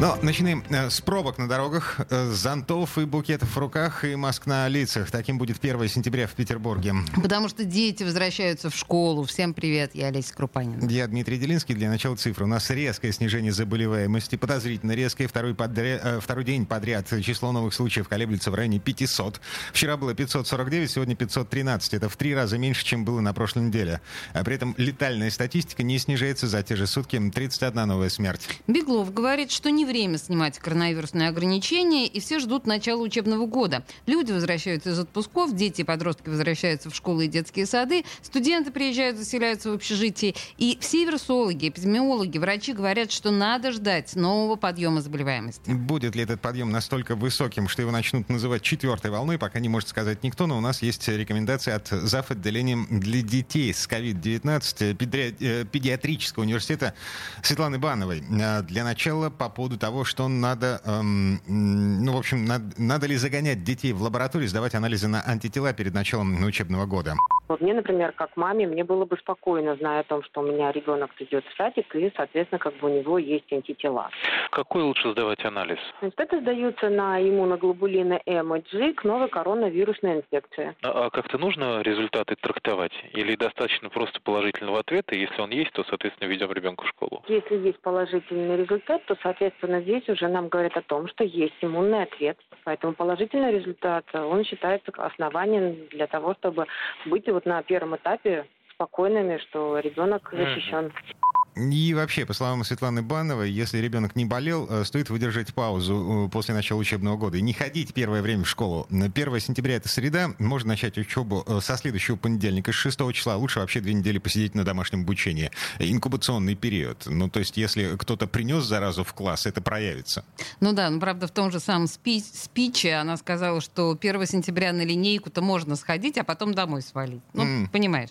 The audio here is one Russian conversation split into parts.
Но начинаем э, с пробок на дорогах, э, зонтов и букетов в руках и маск на лицах. Таким будет 1 сентября в Петербурге. Потому что дети возвращаются в школу. Всем привет, я Олеся Крупанина. Я Дмитрий Делинский. Для начала цифры. У нас резкое снижение заболеваемости, подозрительно резкое. Второй, подряд, э, второй день подряд число новых случаев колеблется в районе 500. Вчера было 549, сегодня 513. Это в три раза меньше, чем было на прошлой неделе. А при этом летальная статистика не снижается за те же сутки. 31 новая смерть. Беглов говорит, что не время снимать коронавирусные ограничения, и все ждут начала учебного года. Люди возвращаются из отпусков, дети и подростки возвращаются в школы и детские сады, студенты приезжают, заселяются в общежитии. И все вирусологи, эпидемиологи, врачи говорят, что надо ждать нового подъема заболеваемости. Будет ли этот подъем настолько высоким, что его начнут называть четвертой волной, пока не может сказать никто, но у нас есть рекомендации от зав. отделения для детей с COVID-19 э, педиатрического университета Светланы Бановой. Э, для начала по поводу того, что надо, эм, ну, в общем, надо, надо ли загонять детей в лабораторию, сдавать анализы на антитела перед началом учебного года? Вот мне, например, как маме, мне было бы спокойно, зная о том, что у меня ребенок идет в садик, и, соответственно, как бы у него есть антитела. Какой лучше сдавать анализ? Значит, это сдаются на иммуноглобулины М и G к новой коронавирусной инфекции. А, а как-то нужно результаты трактовать? Или достаточно просто положительного ответа, если он есть, то, соответственно, ведем ребенка в школу? Если есть положительный результат, то, соответственно, здесь уже нам говорят о том, что есть иммунный ответ. Поэтому положительный результат, он считается основанием для того, чтобы быть вот на первом этапе спокойными, что ребенок защищен. И вообще, по словам Светланы Бановой, если ребенок не болел, э, стоит выдержать паузу э, после начала учебного года и не ходить первое время в школу. 1 сентября это среда, можно начать учебу э, со следующего понедельника, с 6 числа. Лучше вообще две недели посидеть на домашнем обучении. Инкубационный период. Ну, то есть, если кто-то принес заразу в класс, это проявится. Ну да, ну правда, в том же самом спи спиче она сказала, что 1 сентября на линейку-то можно сходить, а потом домой свалить. Ну, mm. понимаешь.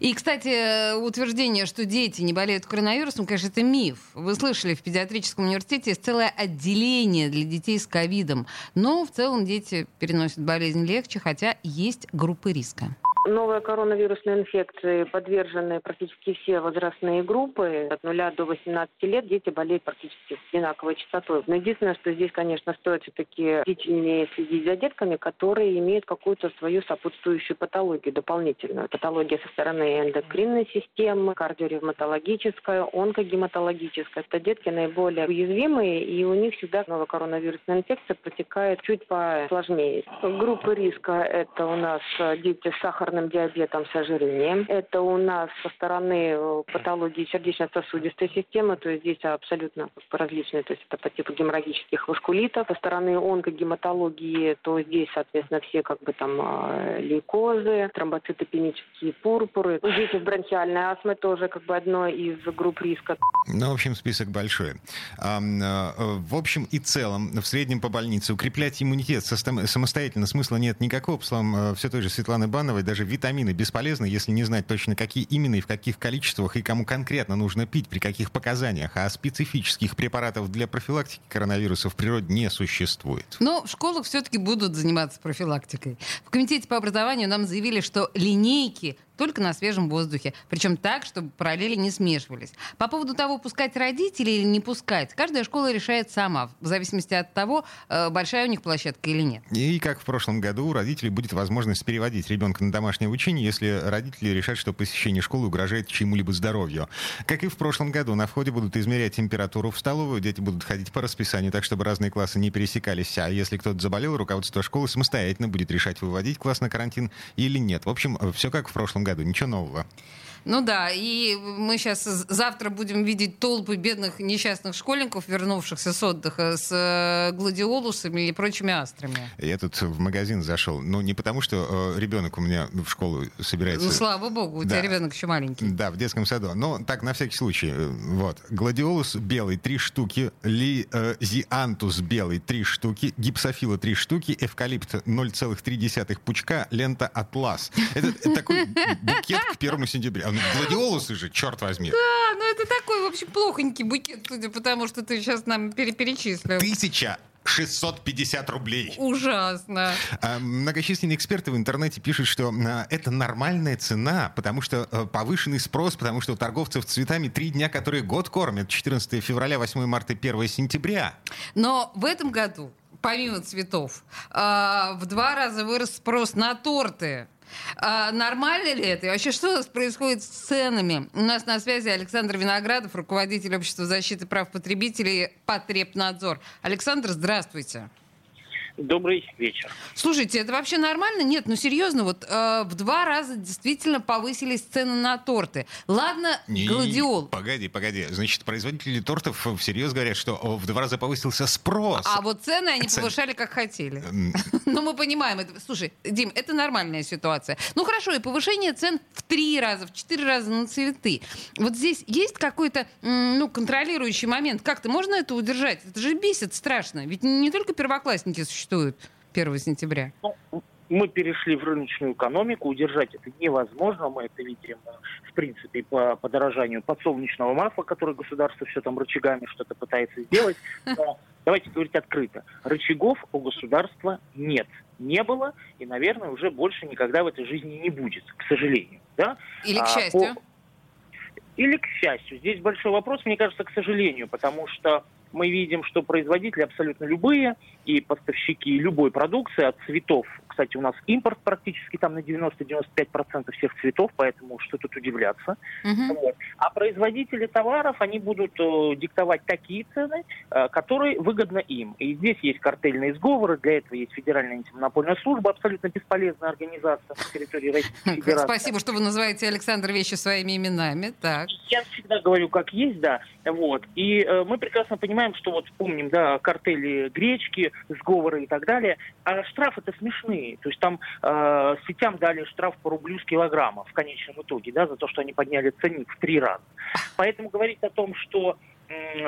И, кстати, утверждение, что дети не болеют коронавирусом, конечно, это миф. Вы слышали, в педиатрическом университете есть целое отделение для детей с ковидом. Но в целом дети переносят болезнь легче, хотя есть группы риска. Новой коронавирусной инфекции подвержены практически все возрастные группы. От 0 до 18 лет дети болеют практически с одинаковой частотой. Но единственное, что здесь, конечно, стоит все-таки бдительнее следить за детками, которые имеют какую-то свою сопутствующую патологию дополнительную. Патология со стороны эндокринной системы, кардиоревматологическая, онкогематологическая. Это детки наиболее уязвимые, и у них всегда новая коронавирусная инфекция протекает чуть посложнее. Группы риска – это у нас дети с сахарной сахарным диабетом с ожирением. Это у нас со стороны э, патологии сердечно-сосудистой системы, то есть здесь абсолютно различные, то есть это по типу геморрагических васкулитов. Со стороны онкогематологии, то здесь, соответственно, все как бы там э, лейкозы, тромбоцитопенические пурпуры. Здесь бронхиальная астма тоже как бы одно из групп риска. Ну, в общем, список большой. А, в общем и целом, в среднем по больнице укреплять иммунитет самостоятельно смысла нет никакого. По словам все той же Светланы Бановой, даже витамины бесполезны, если не знать точно, какие именно и в каких количествах и кому конкретно нужно пить, при каких показаниях. А специфических препаратов для профилактики коронавируса в природе не существует. Но в школах все-таки будут заниматься профилактикой. В Комитете по образованию нам заявили, что линейки только на свежем воздухе. Причем так, чтобы параллели не смешивались. По поводу того, пускать родителей или не пускать, каждая школа решает сама, в зависимости от того, э, большая у них площадка или нет. И как в прошлом году, у родителей будет возможность переводить ребенка на домашнее обучение, если родители решат, что посещение школы угрожает чему-либо здоровью. Как и в прошлом году, на входе будут измерять температуру в столовую, дети будут ходить по расписанию, так чтобы разные классы не пересекались. А если кто-то заболел, руководство школы самостоятельно будет решать, выводить класс на карантин или нет. В общем, все как в прошлом году, ничего нового. Ну да, и мы сейчас завтра будем видеть толпы бедных несчастных школьников, вернувшихся с отдыха с э, гладиолусами и прочими астрами. Я тут в магазин зашел. Ну, не потому, что э, ребенок у меня в школу собирается. Ну, слава богу, у да. тебя ребенок еще маленький. Да, в детском саду. Но так, на всякий случай. Э, вот. Гладиолус белый, три штуки. Лизиантус белый, три штуки. Гипсофила, три штуки. Эвкалипт 0,3 пучка. Лента Атлас. Это такой букет к первому сентября. Гладиолусы же, черт возьми. Да, ну это такой, в общем, плохонький букет, судя по тому, что ты сейчас нам перечислил. Тысяча 650 рублей. Ужасно. А, многочисленные эксперты в интернете пишут, что а, это нормальная цена, потому что а, повышенный спрос, потому что у торговцев цветами три дня, которые год кормят. 14 февраля, 8 марта, 1 сентября. Но в этом году, помимо цветов, в два раза вырос спрос на торты. А, нормально ли это? И вообще, что у нас происходит с ценами? У нас на связи Александр Виноградов, руководитель Общества защиты прав потребителей «Потребнадзор». Александр, здравствуйте. Добрый вечер. Слушайте, это вообще нормально? Нет, ну серьезно, вот э, в два раза действительно повысились цены на торты. Ладно, не, гладиол. Погоди, погоди. Значит, производители тортов всерьез говорят, что в два раза повысился спрос. А вот цены они Цен... повышали как хотели. Ну, мы понимаем это. Слушай, Дим, это нормальная ситуация. Ну хорошо, и повышение цен в три раза, в четыре раза на цветы. Вот здесь есть какой-то, ну, контролирующий момент. Как-то можно это удержать? Это же бесит страшно. Ведь не только первоклассники существуют существует 1 сентября? Ну, мы перешли в рыночную экономику, удержать это невозможно, мы это видим, в принципе, по подорожанию подсолнечного масла, которое государство все там рычагами что-то пытается сделать. Но давайте говорить открыто, рычагов у государства нет, не было и, наверное, уже больше никогда в этой жизни не будет, к сожалению. Да? Или к а, счастью. А, по... Или к счастью. Здесь большой вопрос, мне кажется, к сожалению, потому что мы видим, что производители абсолютно любые и поставщики любой продукции от цветов кстати, у нас импорт практически там на 90-95% всех цветов, поэтому что тут удивляться. Угу. Вот. А производители товаров, они будут э, диктовать такие цены, э, которые выгодны им. И здесь есть картельные сговоры, для этого есть Федеральная антимонопольная служба, абсолютно бесполезная организация на территории Российской Федерации. Спасибо, что вы называете Александр вещи своими именами. Так. Я всегда говорю, как есть, да. Вот. И э, мы прекрасно понимаем, что вот помним, да, картели гречки, сговоры и так далее. А штрафы-то смешные рублей. То есть там э, сетям дали штраф по рублю с килограмма в конечном итоге, да, за то, что они подняли ценник в три раза. Поэтому говорить о том, что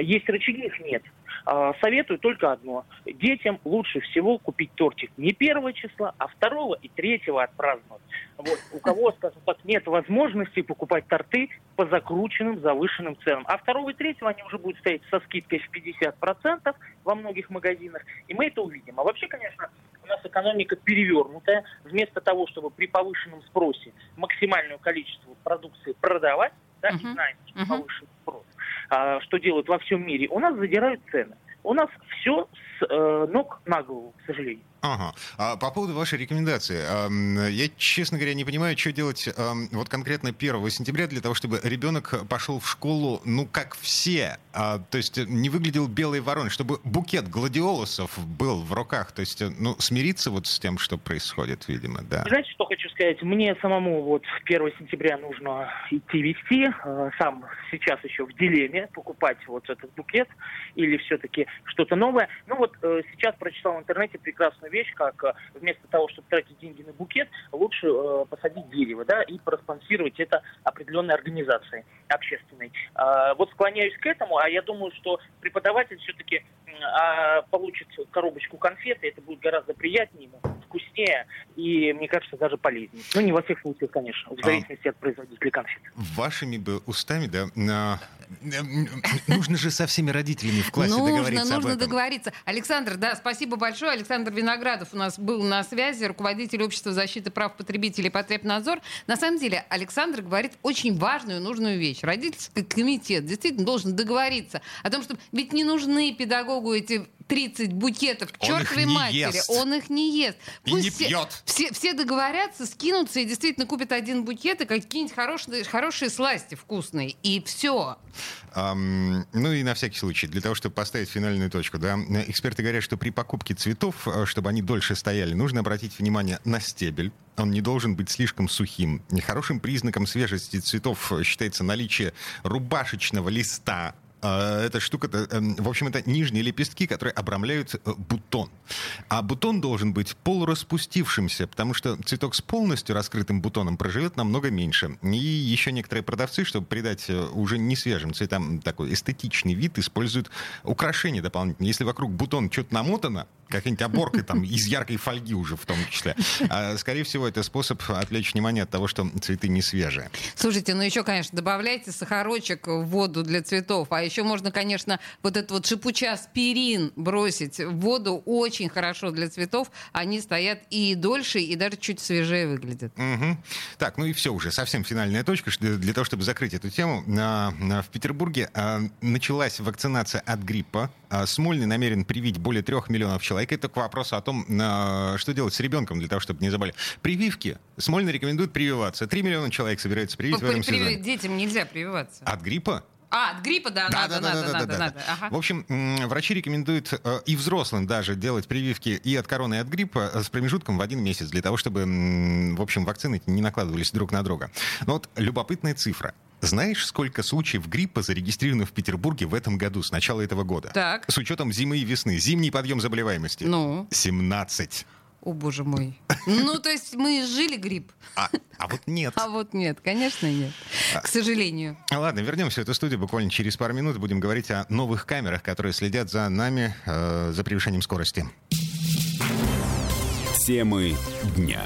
есть рычаги, их нет. Э, советую только одно. Детям лучше всего купить тортик не первого числа, а второго и третьего отпраздновать. Вот. У кого, скажем так, нет возможности покупать торты по закрученным, завышенным ценам. А второго и третьего они уже будут стоять со скидкой в 50% во многих магазинах. И мы это увидим. А вообще, конечно, нас экономика перевернутая. Вместо того, чтобы при повышенном спросе максимальное количество продукции продавать, да, uh-huh. знаем, что uh-huh. повышенный спрос, а, что делают во всем мире, у нас задирают цены. У нас все с э, ног на голову, к сожалению. Ага. А по поводу вашей рекомендации. Я, честно говоря, не понимаю, что делать вот конкретно 1 сентября для того, чтобы ребенок пошел в школу, ну, как все. А, то есть не выглядел белой вороной, чтобы букет гладиолусов был в руках. То есть, ну, смириться вот с тем, что происходит, видимо, да. Знаете, что хочу сказать? Мне самому вот 1 сентября нужно идти вести. А, сам сейчас еще в дилемме покупать вот этот букет или все-таки что-то новое. Ну вот э, сейчас прочитал в интернете прекрасную вещь, как э, вместо того, чтобы тратить деньги на букет, лучше э, посадить дерево, да, и проспонсировать это определенной организацией общественной. Э, вот склоняюсь к этому, а я думаю, что преподаватель все-таки э, получит коробочку конфеты, это будет гораздо приятнее ему, вкуснее и, мне кажется, даже полезнее. Ну, не во всех случаях, конечно, в а зависимости а, от производителя конфет. Вашими бы устами, да, нужно же со всеми родителями в классе нужно, договориться Нужно, нужно договориться. Александр, да, спасибо большое. Александр Виноградов у нас был на связи, руководитель общества защиты прав потребителей Потребнадзор. На самом деле, Александр говорит очень важную, нужную вещь. Родительский комитет действительно должен договориться о том, что ведь не нужны педагогу эти 30 букетов к чертовой матери. Ест. Он их не ест. И Пусть не все, пьет. Все, все договорятся, скинутся и действительно купят один букет и какие-нибудь хорошие, хорошие сласти вкусные. И все. Um, ну и на всякий случай, для того, чтобы поставить финальную точку, да, эксперты говорят, что при покупке цветов, э, чтобы они дольше стояли, нужно обратить внимание на стебель. Он не должен быть слишком сухим. Нехорошим признаком свежести цветов считается наличие рубашечного листа эта штука, эм, в общем, это нижние лепестки, которые обрамляют э, бутон. А бутон должен быть полураспустившимся, потому что цветок с полностью раскрытым бутоном проживет намного меньше. И еще некоторые продавцы, чтобы придать э, уже не свежим цветам такой эстетичный вид, используют украшения дополнительные. Если вокруг бутона что-то намотано, какая-нибудь оборка там из яркой фольги уже в том числе. А, скорее всего, это способ отвлечь внимание от того, что цветы не свежие. Слушайте, ну еще, конечно, добавляйте сахарочек в воду для цветов. А еще можно, конечно, вот этот вот шипучий аспирин бросить в воду. Очень хорошо для цветов. Они стоят и дольше, и даже чуть свежее выглядят. Угу. Так, ну и все уже, совсем финальная точка для того, чтобы закрыть эту тему. В Петербурге а, началась вакцинация от гриппа. А, Смольный намерен привить более трех миллионов человек. Это к вопросу о том, что делать с ребенком для того, чтобы не заболели. Прививки. Смольный рекомендует прививаться. Три миллиона человек собирается привить в этом сезоне. Детям нельзя прививаться. От гриппа? А, от гриппа, да, да надо, да, надо, да, надо, да, надо. Да. Ага. В общем, врачи рекомендуют э, и взрослым даже делать прививки и от короны, и от гриппа э, с промежутком в один месяц, для того, чтобы, в общем, вакцины не накладывались друг на друга. Но вот любопытная цифра. Знаешь, сколько случаев гриппа зарегистрировано в Петербурге в этом году, с начала этого года? Так. С учетом зимы и весны. Зимний подъем заболеваемости. Ну? 17. О, боже мой. Ну, то есть мы жили грипп. А, а вот нет. А вот нет, конечно, нет. К сожалению. Ладно, вернемся в эту студию буквально через пару минут. Будем говорить о новых камерах, которые следят за нами, э, за превышением скорости. Темы дня.